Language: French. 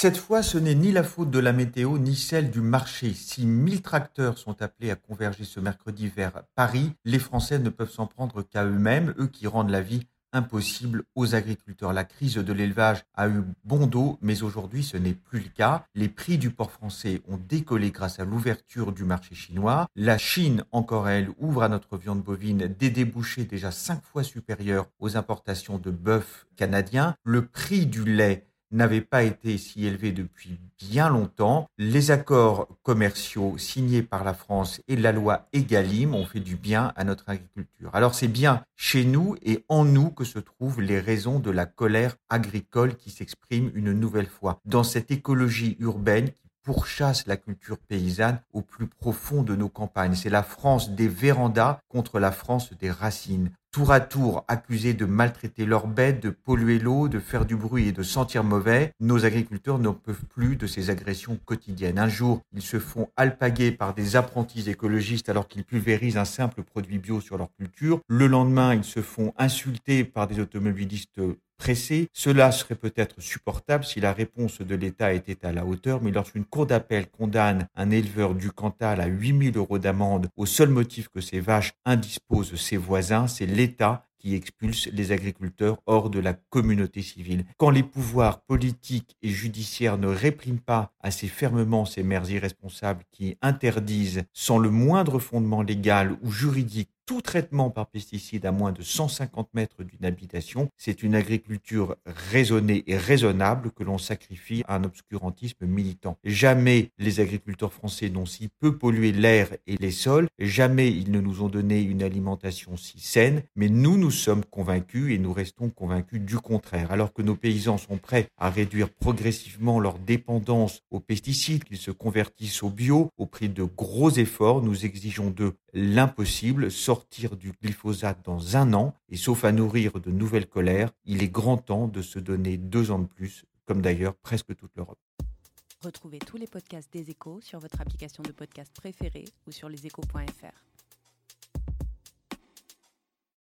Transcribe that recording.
Cette fois, ce n'est ni la faute de la météo ni celle du marché. Si 1000 tracteurs sont appelés à converger ce mercredi vers Paris, les Français ne peuvent s'en prendre qu'à eux-mêmes, eux qui rendent la vie impossible aux agriculteurs. La crise de l'élevage a eu bon dos, mais aujourd'hui ce n'est plus le cas. Les prix du porc français ont décollé grâce à l'ouverture du marché chinois. La Chine, encore elle, ouvre à notre viande bovine des débouchés déjà cinq fois supérieurs aux importations de bœuf canadien. Le prix du lait n'avait pas été si élevé depuis bien longtemps. Les accords commerciaux signés par la France et la loi Egalim ont fait du bien à notre agriculture. Alors c'est bien chez nous et en nous que se trouvent les raisons de la colère agricole qui s'exprime une nouvelle fois. Dans cette écologie urbaine qui pourchasse la culture paysanne au plus profond de nos campagnes. C'est la France des vérandas contre la France des racines tour à tour accusés de maltraiter leurs bêtes, de polluer l'eau, de faire du bruit et de sentir mauvais, nos agriculteurs n'en peuvent plus de ces agressions quotidiennes. Un jour, ils se font alpaguer par des apprentis écologistes alors qu'ils pulvérisent un simple produit bio sur leur culture. Le lendemain, ils se font insulter par des automobilistes pressés. Cela serait peut-être supportable si la réponse de l'État était à la hauteur, mais lorsqu'une cour d'appel condamne un éleveur du Cantal à 8000 euros d'amende au seul motif que ses vaches indisposent ses voisins, c'est l'État qui expulse les agriculteurs hors de la communauté civile. Quand les pouvoirs politiques et judiciaires ne répriment pas assez fermement ces maires irresponsables qui interdisent sans le moindre fondement légal ou juridique tout traitement par pesticides à moins de 150 mètres d'une habitation, c'est une agriculture raisonnée et raisonnable que l'on sacrifie à un obscurantisme militant. Jamais les agriculteurs français n'ont si peu pollué l'air et les sols, jamais ils ne nous ont donné une alimentation si saine, mais nous, nous sommes convaincus et nous restons convaincus du contraire. Alors que nos paysans sont prêts à réduire progressivement leur dépendance aux pesticides, qu'ils se convertissent au bio au prix de gros efforts, nous exigeons d'eux l'impossible, sortir du glyphosate dans un an, et sauf à nourrir de nouvelles colères, il est grand temps de se donner deux ans de plus, comme d'ailleurs presque toute l'Europe. Retrouvez tous les podcasts des échos sur votre application de podcast préférée ou sur leséchos.fr.